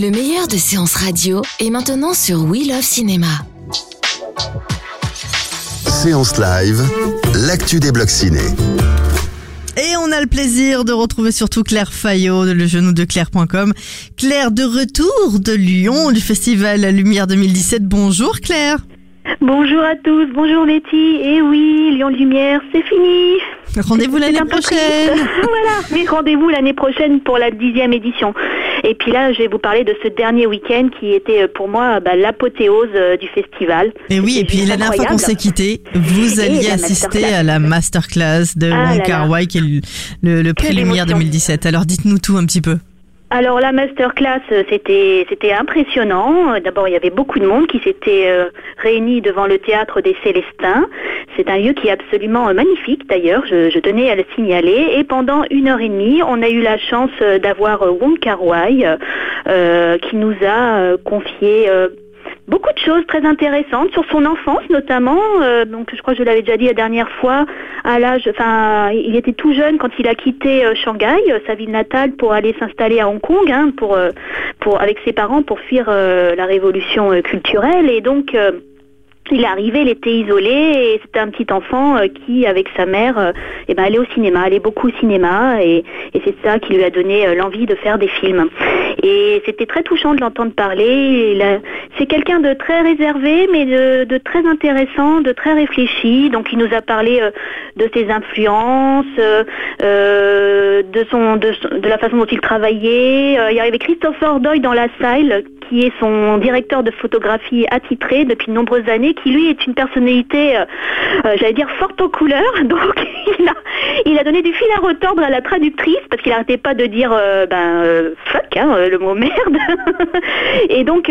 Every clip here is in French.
Le meilleur de séances radio est maintenant sur We Love Cinéma. Séance live, l'actu des blocs ciné. Et on a le plaisir de retrouver surtout Claire Fayot de le genou de Claire.com. Claire de retour de Lyon du festival La Lumière 2017. Bonjour Claire. Bonjour à tous, bonjour Letty. Et oui, Lyon Lumière, c'est fini. Rendez-vous l'année prochaine. voilà, mais rendez-vous l'année prochaine pour la dixième édition. Et puis là, je vais vous parler de ce dernier week-end qui était euh, pour moi bah, l'apothéose euh, du festival. Et oui, C'était et puis la dernière fois qu'on s'est quitté, vous alliez assister à la masterclass de Ah Wong Kar. Wai, qui est le, le, prix Lumière émotion. 2017. Alors dites-nous tout un petit peu. Alors la masterclass, euh, c'était c'était impressionnant. D'abord, il y avait beaucoup de monde qui s'était euh, réuni devant le théâtre des Célestins. C'est un lieu qui est absolument euh, magnifique d'ailleurs. Je, tenais à le signaler. Et pendant une heure et demie, on a eu la chance d'avoir Wong Kar Wai qui nous a confié. Beaucoup de choses très intéressantes sur son enfance notamment. Euh, donc je crois que je l'avais déjà dit la dernière fois. À l'âge, enfin, il était tout jeune quand il a quitté euh, Shanghai, euh, sa ville natale, pour aller s'installer à Hong Kong, hein, pour, pour avec ses parents pour fuir la révolution culturelle. Et donc il est arrivé, il était isolé et c'était un petit enfant euh, qui, avec sa mère, euh, eh ben, allait au cinéma, allait beaucoup au cinéma et, c'est ça qui lui a donné euh, l'envie de faire des films. Et c'était très touchant de l'entendre parler. C'est quelqu'un de très réservé, mais de, très intéressant, de très réfléchi. Donc il nous a parlé de ses influences, de, son, de, la façon dont il travaillait. Il y avait Christopher Doyle dans la salle, qui est son directeur de photographie attitré depuis de nombreuses années, qui lui est une personnalité, euh, euh, j'allais dire, forte aux couleurs. Donc il a, donné du fil à retordre à la traductrice, parce qu'il n'arrêtait pas de dire euh, ben, fuck, hein, le mot merde. et donc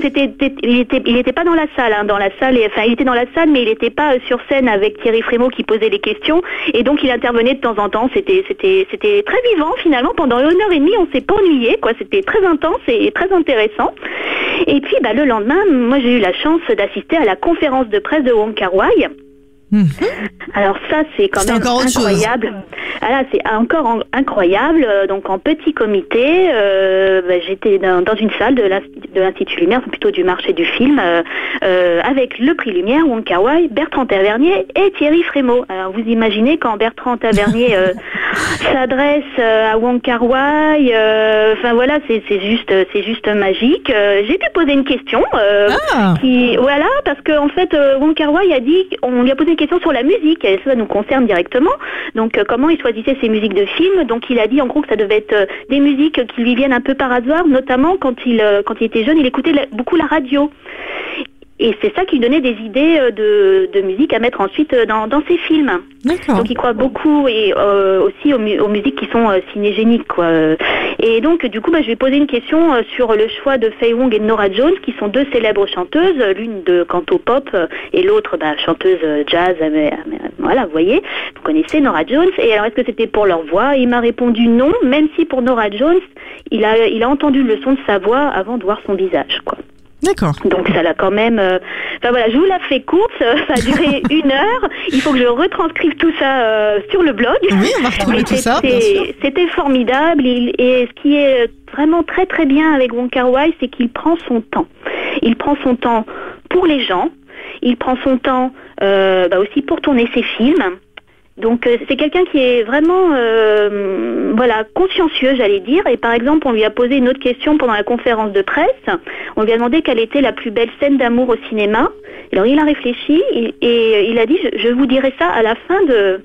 c'était, il était, il pas dans la salle, hein, dans la salle, et, enfin il était dans la salle, mais il n'était pas sur scène avec Thierry Frémaux qui posait les questions, et donc il intervenait de temps en temps. C'était, c'était, c'était très vivant finalement. Pendant une heure et demie, on s'est pas ennuyé, quoi. C'était très intense et très intéressant. Et puis bah, le lendemain, moi j'ai eu la chance d'assister à la conférence de presse de Wong Kar Wai. Mhm. Alors ça c'est quand même incroyable. Ah c'est encore en- incroyable. Euh, Donc en petit comité, euh, bah, j'étais dans, dans une salle de l'Inst- de l'Institut Lumière, plutôt du marché du film, euh, euh, avec le prix Lumière, Wong Kar Wai, Bertrand Tavernier et Thierry Frémaux. Alors vous imaginez quand Bertrand Tavernier s'adresse euh, à Wong Kar Wai, euh, enfin voilà c'est juste c'est juste magique. Euh, J'ai pu poser une question. Ah, qui voilà parce que en fait Wong Kar Wai a dit on lui a posé une question sur la musique et ça nous concerne directement donc comment il choisissait ses musiques de films? Donc il a dit en gros que ça devait être des musiques qui lui viennent un peu par hasard notamment quand il quand il était jeune il écoutait beaucoup la radio et c'est ça qui lui donnait des idées euh, de, de musique à mettre ensuite euh, dans, dans ses films. Donc il croit beaucoup et euh, aussi aux, mu- aux musiques qui sont euh, cinégéniques quoi. Et donc du coup bah, je vais poser une question euh, sur le choix de Faye Wong et de Nora Jones qui sont deux célèbres chanteuses, l'une de canto pop et l'autre bah, chanteuse jazz. mais- mais, voilà, vous voyez, vous connaissez Nora Jones. Et alors est-ce que c'était pour leur voix? Il m'a répondu non, même si pour Nora Jones, il a il a entendu le son de sa voix avant de voir son visage quoi. D'accord. Donc ça l'a quand même. euh, Enfin voilà, je vous la fais courte. euh, Ça a duré une heure. Il faut que je retranscrive tout ça euh, sur le blog. Oui, on va retrouver tout ça, c'était- formidable. Il- et ce qui est vraiment très très bien avec Wong Kar Wai, c'est qu'il prend son temps. Il prend son temps pour les gens. Il prend son temps euh, bah aussi pour tourner ses films. Donc euh, c'est quelqu'un qui est vraiment euh, voilà consciencieux, j'allais dire. Et par exemple, on lui a posé une autre question pendant la conférence de presse. On lui a demandé quelle était la plus belle scène d'amour au cinéma. Alors il a réfléchi et, il a dit je vous dirai ça à la fin de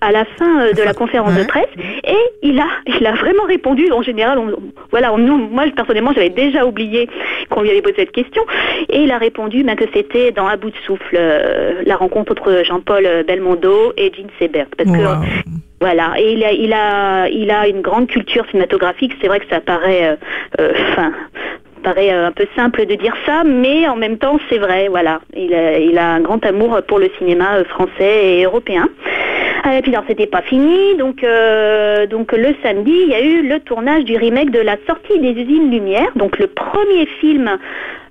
à la fin euh, de la conférence Ouais. de presse et il a il a vraiment répondu en général on, voilà on- nous moi personnellement j'avais déjà oublié qu'on lui avait posé cette question et il a répondu ben, que c'était dans À bout de souffle euh, la rencontre entre Jean-Paul Belmondo et Jean Sebert parce que. Voilà, et il a, il a, il a une grande culture cinématographique. C'est vrai que ça paraît, euh, enfin, paraît un peu simple de dire ça, mais en même temps, c'est vrai. Voilà, il a, il a un grand amour pour le cinéma français et européen. Et puis alors c'était pas fini, donc euh, donc le samedi il y a eu le tournage du remake de la sortie des usines Lumière, donc le premier film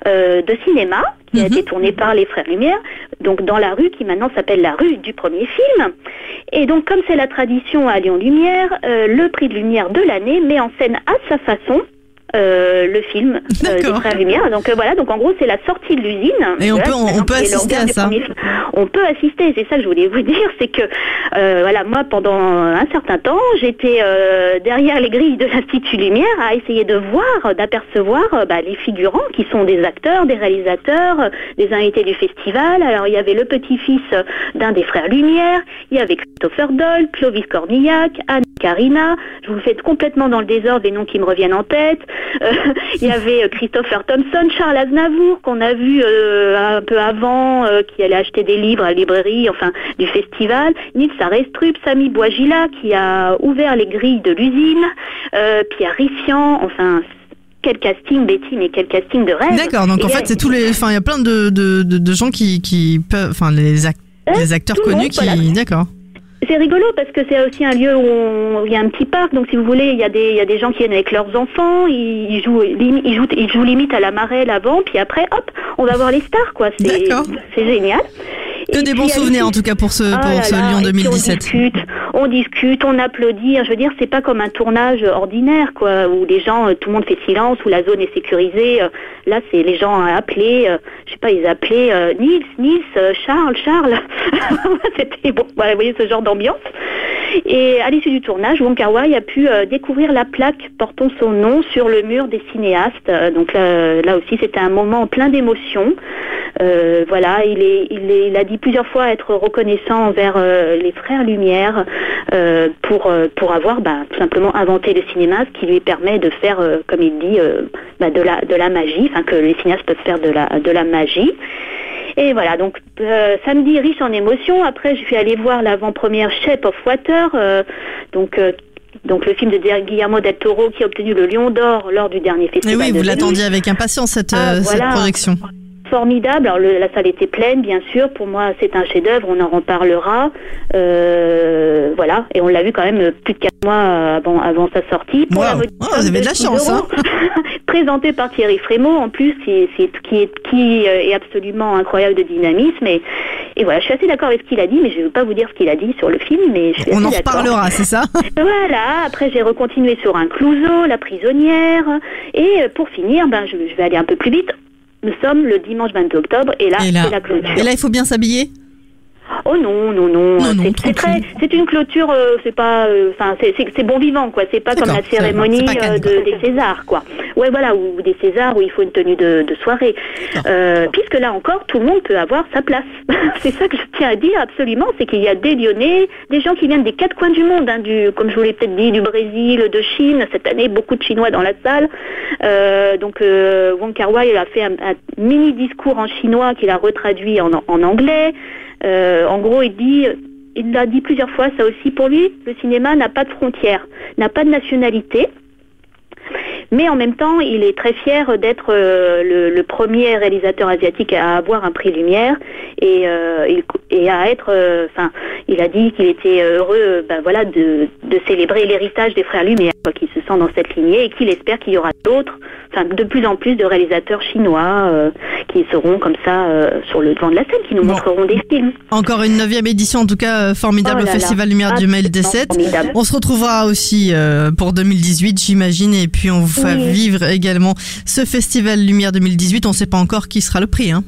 euh, de cinéma qui a Mhm. été tourné par les frères Lumière, donc dans la rue qui maintenant s'appelle la rue du premier film. Et donc comme c'est la tradition à Lyon Lumière, euh, le prix de lumière de l'année met en scène à sa façon euh, le film euh, des frères Lumière. Donc euh, voilà, donc en gros c'est la sortie de l'usine. Et on Voilà, peut- on- peut assister à ça. On peut assister, c'est ça que je voulais vous dire, c'est que voilà, moi pendant un certain temps, j'étais derrière les grilles de l'Institut Lumière à essayer de voir, d'apercevoir bah, les figurants qui sont des acteurs, des réalisateurs, des invités du festival. Alors il y avait le petit-fils d'un des frères Lumière, il y avait Christopher Doll, Clovis Cornillac, Anne Carina. Je vous le fais complètement dans le désordre les noms qui me reviennent en tête. Euh, il y avait euh, Christopher Thompson, Charles Aznavour qu'on a vu euh, un peu avant, qui allait acheter des livres à la librairie, enfin du festival. Nils Arestrup, Samy Bouagila qui a ouvert les grilles de l'usine, Pierre Rifian, enfin quel casting Betty, mais quel casting de rêve. D'accord, donc Et en fait, c'est tous les. Enfin, il y a plein de, de, de, de gens qui, qui peuvent. Enfin, les, Hein, les acteurs connus qui. D'accord. C'est rigolo parce que c'est aussi un lieu où on- où il y a un petit parc. Donc si vous voulez, il y a des, il y a des gens qui viennent avec leurs enfants. Ils, jouent, limi- ils jouent, ils jouent limite à la marelle avant. Puis après, hop, on va voir les stars, quoi. C'est, c'est génial. Que Et des puis, bons souvenirs en tout cas pour ce, Ah pour là ce là, Lyon et puis 2017. On discute, on discute, on applaudit. Je veux dire, c'est pas comme un tournage ordinaire, quoi, où les gens, euh, tout le monde fait silence, où la zone est sécurisée. Euh, Là, c'est les gens à appeler, euh, je sais pas, ils appelaient euh, Nils, Nils, euh, Charles, Charles. C'était bon, voilà, vous voyez ce genre d'ambiance. Et à l'issue du tournage, Wong Kar Wai a pu euh, découvrir la plaque portant son nom sur le mur des cinéastes. Euh, donc là, là aussi, c'était un moment plein d'émotions. Voilà, il, est, il, est, il a dit plusieurs fois être reconnaissant envers les frères Lumière euh, pour, euh, pour avoir bah, tout simplement inventé le cinéma, ce qui lui permet de faire, euh, comme il dit, euh, bah, de, la, de la magie, enfin que les cinéastes peuvent faire de la, de la magie. Et voilà, donc euh, samedi riche en émotions. Après, je suis allée voir l'avant-première Shape of Water, euh, donc euh, donc le film de Guillermo del Toro qui a obtenu le Lion d'Or lors du dernier Et festival. oui, de vous l'attendiez avec impatience cette, Ah, cette voilà. projection. Formidable. Alors le- la salle était pleine, bien sûr. Pour moi, c'est un chef-d'œuvre. On en reparlera. Euh, voilà. Et on l'a vu quand même plus de quatre mois avant, avant sa sortie. Pour Wow. la modique Oh, vous avez de la chance, 6 euros. Présenté par Thierry Frémaux, en plus, qui, c'est, qui, est, qui euh, est absolument incroyable de dynamisme. Et, et voilà, je suis assez d'accord avec ce qu'il a dit, mais je ne veux pas vous dire ce qu'il a dit sur le film, mais je suis On en reparlera, c'est ça? Voilà, après j'ai recontinué sur un Clouseau, la prisonnière, et euh, pour finir, ben, je, je vais aller un peu plus vite. Nous sommes le dimanche 22 octobre, et là, c'est la clôture. Et là, il faut bien s'habiller Oh non, non, non, Non, non, c'est, très, c'est une clôture, euh, c'est pas, euh, enfin, c'est, c'est, bon vivant, quoi. C'est pas comme la cérémonie euh, de, des Césars, quoi. Ouais, voilà, ou des Césars où il faut une tenue de, de soirée. Euh, puisque là encore, tout le monde peut avoir sa place. c'est ça que je tiens à dire absolument, c'est qu'il y a des Lyonnais, des gens qui viennent des quatre coins du monde, hein, du, comme je vous l'ai peut-être dit, du Brésil, de Chine. Cette année, beaucoup de Chinois dans la salle. Euh, donc, euh, Wong Kar Wai a fait un, un mini discours en chinois qu'il a retraduit en, en anglais. En gros, il dit, il l'a dit plusieurs fois, ça aussi pour lui, le cinéma n'a pas de frontières, n'a pas de nationalité. Mais en même temps, il est très fier d'être euh, le, premier réalisateur asiatique à avoir un prix Lumière. Et, euh, à être, euh, enfin, il a dit qu'il était heureux, ben de, célébrer l'héritage des frères Lumière, qui dans cette lignée et qu'il espère qu'il y aura d'autres, enfin, de plus en plus de réalisateurs chinois euh, qui seront comme ça euh, sur le devant de la scène, qui nous Bon. montreront des films. Encore une neuvième édition, en tout cas euh, formidable Oh au là là. Festival Lumière du Mail des Absolument 7. formidable. On se retrouvera aussi euh, pour 2018, j'imagine, et puis on vous fait Oui. vivre également ce Festival Lumière 2018. On ne sait pas encore qui sera le prix. Hein.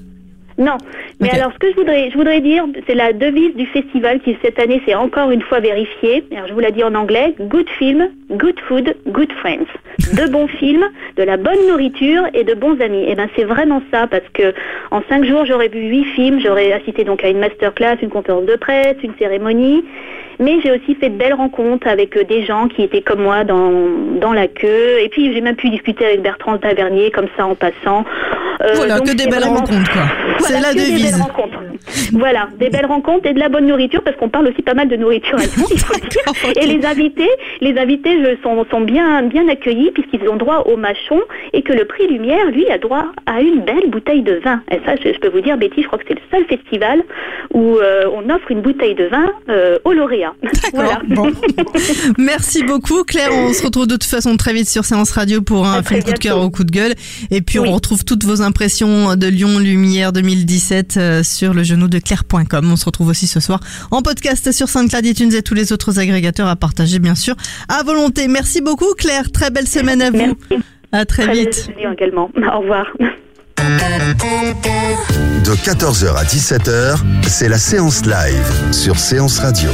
Non, mais alors ce que je voudrais, je voudrais dire, c'est la devise du festival qui cette année s'est encore une fois vérifiée. Alors je vous la dis en anglais good film, good food, good friends. De bons films, de la bonne nourriture et de bons amis. Et ben c'est vraiment ça parce que en cinq jours j'aurais vu huit films, j'aurais assisté donc à une masterclass, une conférence de presse, une cérémonie. Mais j'ai aussi fait de belles rencontres avec euh, des gens qui étaient comme moi dans, dans la queue. Et puis j'ai même pu discuter avec Bertrand Tavernier comme ça en passant. Euh, Voilà, donc que des belles rencontres, quoi. Voilà, C'est la des devise. belles rencontres. Voilà, des belles rencontres et de la bonne nourriture parce qu'on parle aussi pas mal de nourriture à Lyon, il faut le dire. D'accord, ok. Et les invités, les invités je, sont, sont bien, bien accueillis puisqu'ils ont droit au machon et que le prix Lumière, lui, a droit à une belle bouteille de vin. Et ça, je, je peux vous dire, Betty, je crois que c'est le seul festival où euh, on offre une bouteille de vin euh, au lauréat. Bon. Merci beaucoup, Claire. On se retrouve de toute façon très vite sur Séance Radio pour un film coup de cœur au coup de gueule. Et puis, Oui. on retrouve toutes vos impressions de Lyon Lumière 2017 euh, sur le genou de Claire.com. On se retrouve aussi ce soir en podcast sur SoundCloud, iTunes et tous les autres agrégateurs à partager, bien sûr, à volonté. Merci beaucoup, Claire. Très belle semaine à vous. Merci. À très Très vite. également. Au revoir. De 14h à 17h, c'est la séance live sur Séance Radio.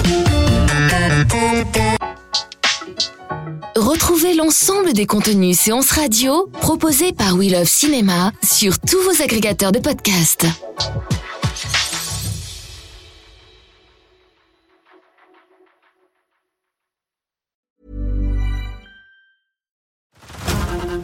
Retrouvez l'ensemble des contenus séances radio proposés par We Love Cinéma sur tous vos agrégateurs de podcasts.